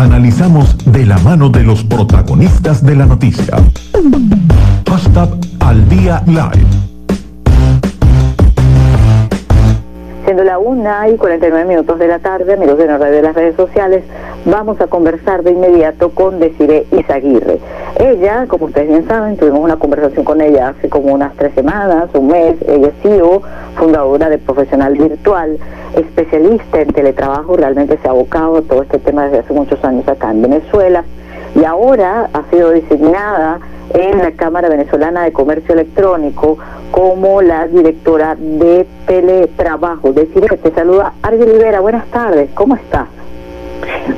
Analizamos de la mano de los protagonistas de la noticia. Hashtag al día live. Siendo la una y 49 minutos de la tarde, amigos de la radio de las redes sociales, vamos a conversar de inmediato con Desiree Izaguirre. Ella, como ustedes bien saben, tuvimos una conversación con ella hace como unas tres semanas, un mes. Ella es CEO, fundadora de Profesional Virtual, especialista en teletrabajo, realmente se ha abocado a todo este tema desde hace muchos años acá en Venezuela y ahora ha sido designada en la Cámara Venezolana de Comercio Electrónico como la directora de teletrabajo. Decir que te saluda Argel Rivera. Buenas tardes, ¿cómo estás?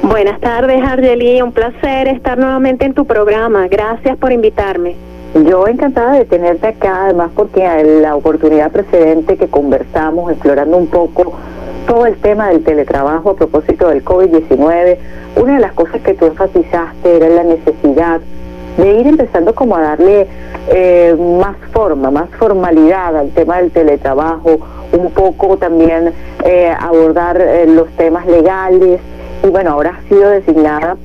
Buenas tardes, Argeli. Un placer estar nuevamente en tu programa. Gracias por invitarme. Yo encantada de tenerte acá, además porque la oportunidad precedente que conversamos, explorando un poco todo el tema del teletrabajo a propósito del COVID-19, una de las cosas que tú enfatizaste era la necesidad de ir empezando como a darle eh, más forma, más formalidad al tema del teletrabajo, un poco también eh, abordar eh, los temas legales y bueno, ahora ha sido designada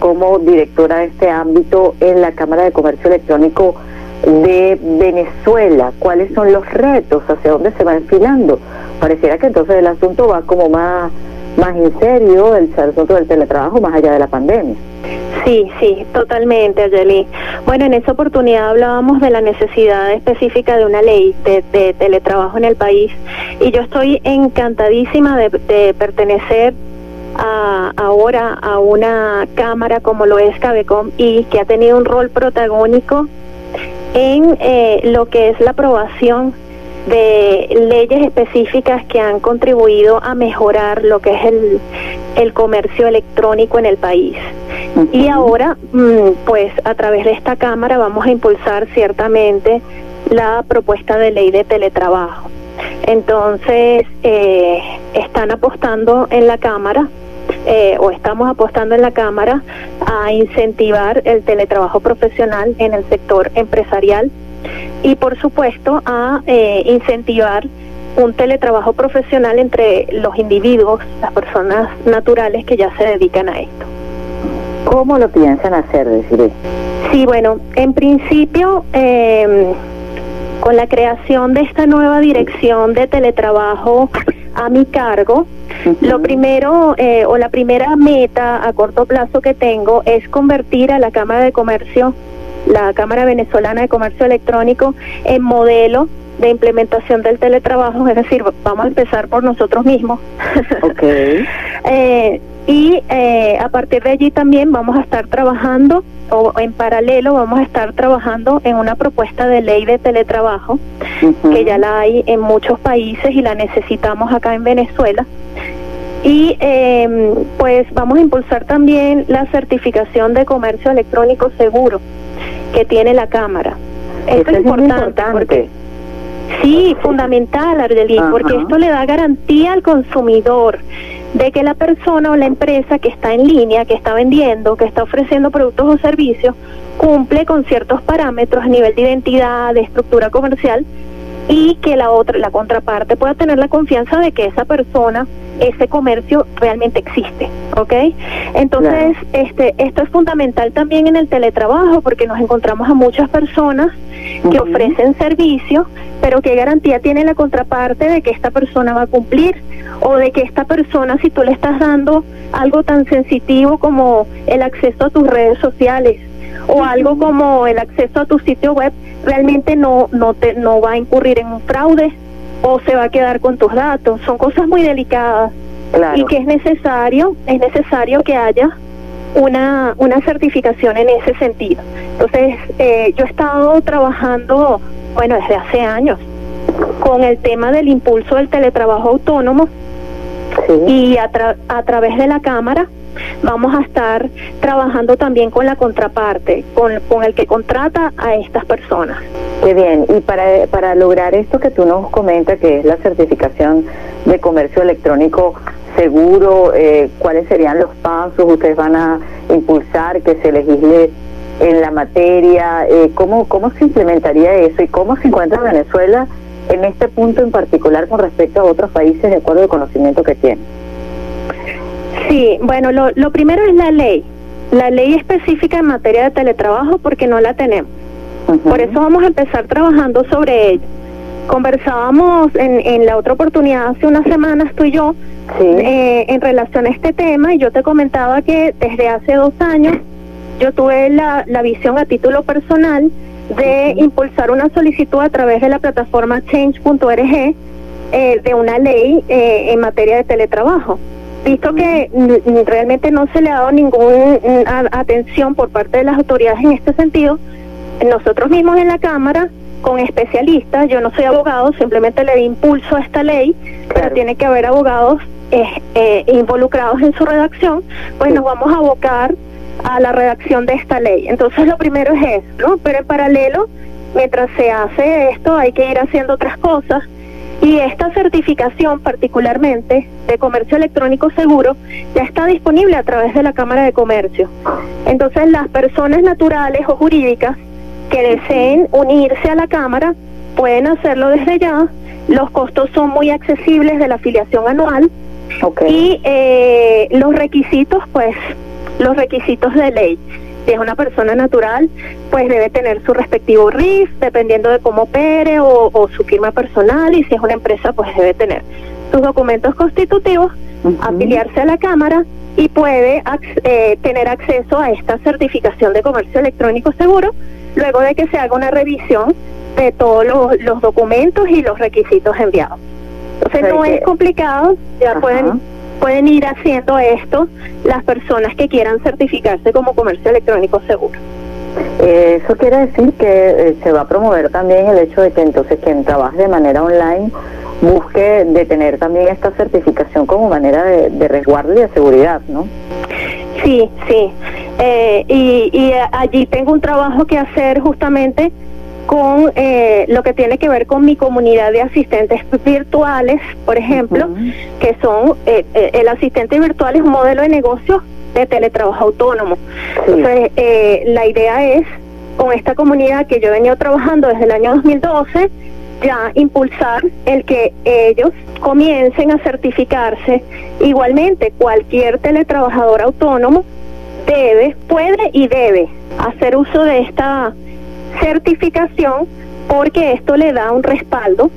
como directora de este ámbito en la Cámara de Comercio Electrónico de Venezuela. ¿Cuáles son los retos? ¿Hacia dónde se va enfilando? Pareciera que entonces el asunto va como más, más en serio, el asunto del teletrabajo más allá de la pandemia. Sí, sí, totalmente, Ayeli. Bueno, en esa oportunidad hablábamos de la necesidad específica de una ley de, teletrabajo en el país y yo estoy encantadísima de, pertenecer a, ahora a una cámara como lo es Cabecom y que ha tenido un rol protagónico en eh, lo que es la aprobación de leyes específicas que han contribuido a mejorar lo que es el, el comercio electrónico en el país. Y ahora, mm, pues a través de esta Cámara vamos a impulsar ciertamente la propuesta de ley de teletrabajo. Entonces, eh, están apostando en la Cámara, eh, o estamos apostando en la Cámara, a incentivar el teletrabajo profesional en el sector empresarial y por supuesto a eh, incentivar un teletrabajo profesional entre los individuos, las personas naturales que ya se dedican a esto. ¿Cómo lo piensan hacer, deciré? Sí, bueno, en principio, em, con la creación de esta nueva dirección de teletrabajo a mi cargo, lo primero eh, o la primera meta a corto plazo que tengo es convertir a la Cámara de Comercio la Cámara Venezolana de Comercio Electrónico en modelo de implementación del teletrabajo, es decir, vamos a empezar por nosotros mismos. Okay. Eh, y eh, a partir de allí también vamos a estar trabajando, o en paralelo vamos a estar trabajando en una propuesta de ley de teletrabajo, que ya la hay en muchos países y la necesitamos acá en Venezuela. Y em, pues vamos a impulsar también la certificación de comercio electrónico seguro que tiene la Cámara. Esto es importante, porque sí, fundamental, Ardelí, porque esto le da garantía al consumidor de que la persona o la empresa que está en línea, que está vendiendo, que está ofreciendo productos o servicios, cumple con ciertos parámetros a nivel de identidad, de estructura comercial y que la otra, la contraparte pueda tener la confianza de que esa persona, ese comercio realmente existe, ¿ok? Entonces, este, esto es fundamental también en el teletrabajo porque nos encontramos a muchas personas que ofrecen servicios, pero qué garantía tiene la contraparte de que esta persona va a cumplir o de que esta persona, si tú le estás dando algo tan sensitivo como el acceso a tus redes sociales, o algo como el acceso a tu sitio web realmente no no te no va a incurrir en un fraude o se va a quedar con tus datos son cosas muy delicadas. Y que es necesario es necesario que haya una una certificación en ese sentido. Entonces eh, yo he estado trabajando bueno desde hace años con el tema del impulso del teletrabajo autónomo y a, a través de la cámara vamos a estar trabajando también con la contraparte, con, con el que contrata a estas personas. Qué bien, y para, para lograr esto que tú nos comentas, que es la certificación de comercio electrónico seguro, eh, ¿cuáles serían los pasos ustedes van a impulsar que se legisle en la materia? Eh, ¿cómo, ¿Cómo se implementaría eso y cómo se encuentra Venezuela en este punto en particular con respecto a otros países de acuerdo al conocimiento que tiene? Sí, bueno, lo, lo primero es la ley. La ley específica en materia de teletrabajo porque no la tenemos. Por eso vamos a empezar trabajando sobre ello. Conversábamos en, en la otra oportunidad hace unas semanas tú y yo eh, en relación a este tema y yo te comentaba que desde hace dos años yo tuve la, la visión a título personal de impulsar una solicitud a través de la plataforma change.org eh, de una ley eh, en materia de teletrabajo. Visto que realmente no se le ha dado ninguna atención por parte de las autoridades en este sentido, nosotros mismos en la Cámara, con especialistas, yo no soy abogado, simplemente le di impulso a esta ley, pero tiene que haber abogados eh, eh, involucrados en su redacción, pues nos vamos a abocar a la redacción de esta ley. Entonces lo primero es eso, ¿no? Pero en paralelo, mientras se hace esto, hay que ir haciendo otras cosas. Y esta certificación particularmente de comercio electrónico seguro ya está disponible a través de la Cámara de Comercio. Entonces las personas naturales o jurídicas que deseen unirse a la Cámara pueden hacerlo desde ya. Los costos son muy accesibles de la afiliación anual y eh, los requisitos, pues, los requisitos de ley. Si es una persona natural, pues debe tener su respectivo RIF, dependiendo de cómo opere o, su firma personal, y si es una empresa, pues debe tener sus documentos constitutivos, afiliarse a la Cámara y puede eh, tener acceso a esta certificación de comercio electrónico seguro luego de que se haga una revisión de todos los, documentos y los requisitos enviados. Entonces no es complicado, ya pueden pueden ir haciendo esto las personas que quieran certificarse como comercio electrónico seguro. Eh, eso quiere decir que eh, se va a promover también el hecho de que entonces quien trabaje de manera online busque de tener también esta certificación como manera de, de resguardo y de seguridad, ¿no? Sí, sí. Eh, y, y allí tengo un trabajo que hacer justamente con eh, lo que tiene que ver con mi comunidad de asistentes virtuales, por ejemplo, que son, eh, el asistente virtual es un modelo de negocio de teletrabajo autónomo. Entonces, la idea es, con esta comunidad que yo he venido trabajando desde el año 2012, ya impulsar el que ellos comiencen a certificarse. Igualmente, cualquier teletrabajador autónomo debe, puede y debe hacer uso de esta certificación porque esto le da un respaldo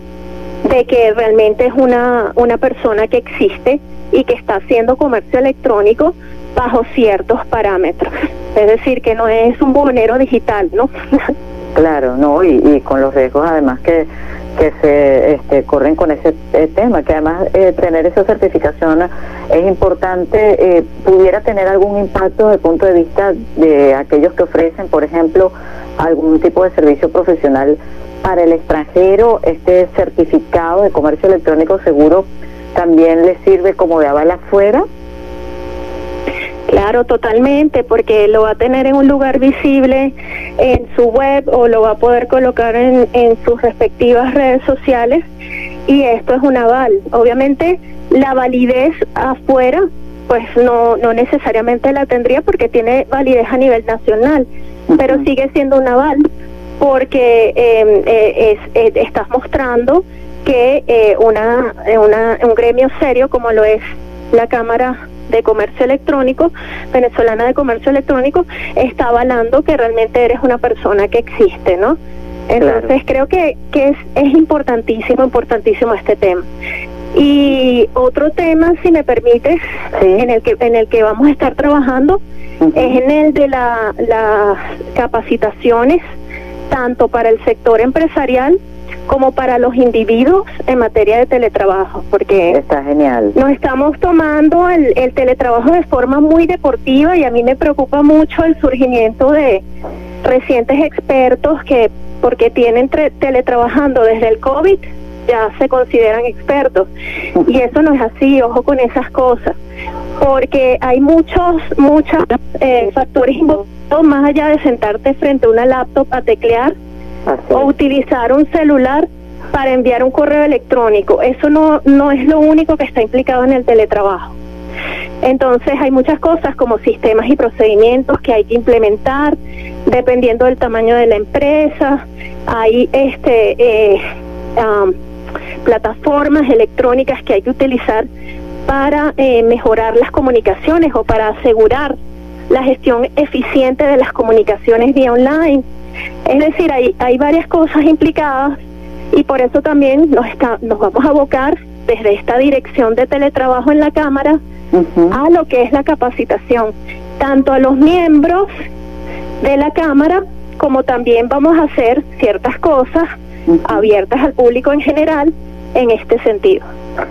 de que realmente es una, una persona que existe y que está haciendo comercio electrónico bajo ciertos parámetros. Es decir, que no es un buhonero digital, ¿no? Claro, no, y con los riesgos además que, que se este, corren con ese eh, tema, que además eh, tener esa certificación es importante, eh, pudiera tener algún impacto desde el punto de vista de aquellos que ofrecen, por ejemplo, algún tipo de servicio profesional para el extranjero, este certificado de comercio electrónico seguro también le sirve como de aval afuera. Claro, totalmente, porque lo va a tener en un lugar visible en su web o lo va a poder colocar en, en sus respectivas redes sociales y esto es un aval. Obviamente la validez afuera pues no, no necesariamente la tendría porque tiene validez a nivel nacional, pero sigue siendo un aval porque em, eh, es, eh, estás mostrando que eh, una, una, un gremio serio como lo es la Cámara de Comercio Electrónico, venezolana de Comercio Electrónico, está avalando que realmente eres una persona que existe, ¿no? Entonces creo que, que es, es importantísimo, importantísimo este tema. Y otro tema, si me permites, en el que en el que vamos a estar trabajando es en el de la, las capacitaciones tanto para el sector empresarial como para los individuos en materia de teletrabajo, porque está genial. Nos estamos tomando el, el teletrabajo de forma muy deportiva y a mí me preocupa mucho el surgimiento de recientes expertos que porque tienen teletrabajando desde el COVID ya se consideran expertos y eso no es así, ojo con esas cosas, porque hay muchos muchos eh, factores involucrados más allá de sentarte frente a una laptop a teclear o utilizar un celular para enviar un correo electrónico. Eso no, no es lo único que está implicado en el teletrabajo. Entonces hay muchas cosas como sistemas y procedimientos que hay que implementar dependiendo del tamaño de la empresa. Hay este eh, plataformas electrónicas que hay que utilizar para eh, mejorar las comunicaciones o para asegurar la gestión eficiente de las comunicaciones vía online. Es decir, hay, hay varias cosas implicadas y por eso también nos, está, nos vamos a abocar desde esta dirección de teletrabajo en la Cámara a lo que es la capacitación, tanto a los miembros de la Cámara como también vamos a hacer ciertas cosas abiertas al público en general en este sentido.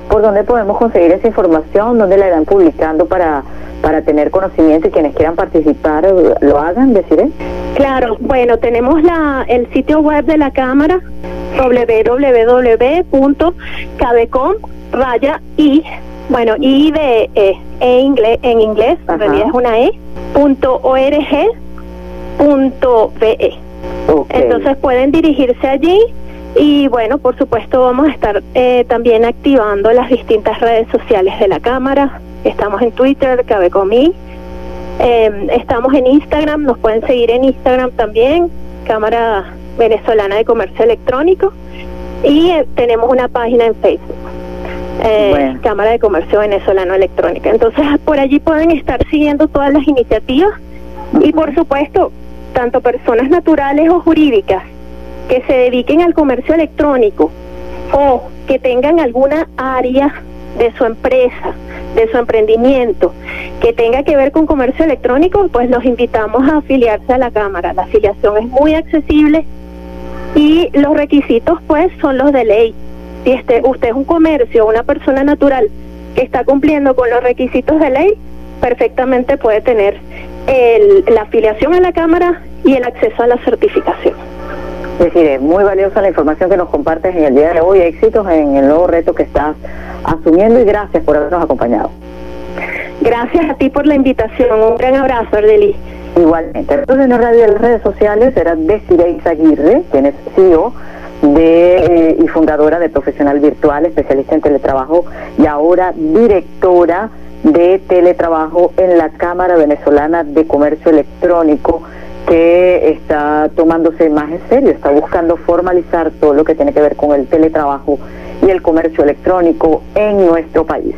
¿Por dónde podemos conseguir esa información? ¿Dónde la irán publicando para, para tener conocimiento y quienes quieran participar lo hagan, deciré? Claro, bueno, tenemos la, el sitio web de la Cámara www.cabecom raya y bueno y de e, e inglés en inglés en realidad es una e punto org punto ve entonces pueden dirigirse allí y bueno, por supuesto vamos a estar eh, también activando las distintas redes sociales de la Cámara. Estamos en Twitter, Cabecomi. Eh, estamos en Instagram, nos pueden seguir en Instagram también, Cámara Venezolana de Comercio Electrónico. Y eh, tenemos una página en Facebook. Eh, Cámara de Comercio Venezolano Electrónica. Entonces, por allí pueden estar siguiendo todas las iniciativas y, por supuesto, tanto personas naturales o jurídicas que se dediquen al comercio electrónico o que tengan alguna área de su empresa, de su emprendimiento, que tenga que ver con comercio electrónico, pues los invitamos a afiliarse a la Cámara. La afiliación es muy accesible y los requisitos pues son los de ley. Si este, usted es un comercio, una persona natural que está cumpliendo con los requisitos de ley, perfectamente puede tener la afiliación a la Cámara y el acceso a la certificación. Es decir, es muy valiosa la información que nos compartes en el día de hoy. Éxitos en el nuevo reto que estás asumiendo y gracias por habernos acompañado. Gracias a ti por la invitación. Un gran abrazo, Ardeli. Igualmente. Entonces, en radio de las redes sociales era Desiree Aguirre, quien es CEO de, eh, y fundadora de Profesional Virtual, especialista en teletrabajo y ahora directora de teletrabajo en la Cámara Venezolana de Comercio Electrónico que está tomándose más en serio, está buscando formalizar todo lo que tiene que ver con el teletrabajo y el comercio electrónico en nuestro país.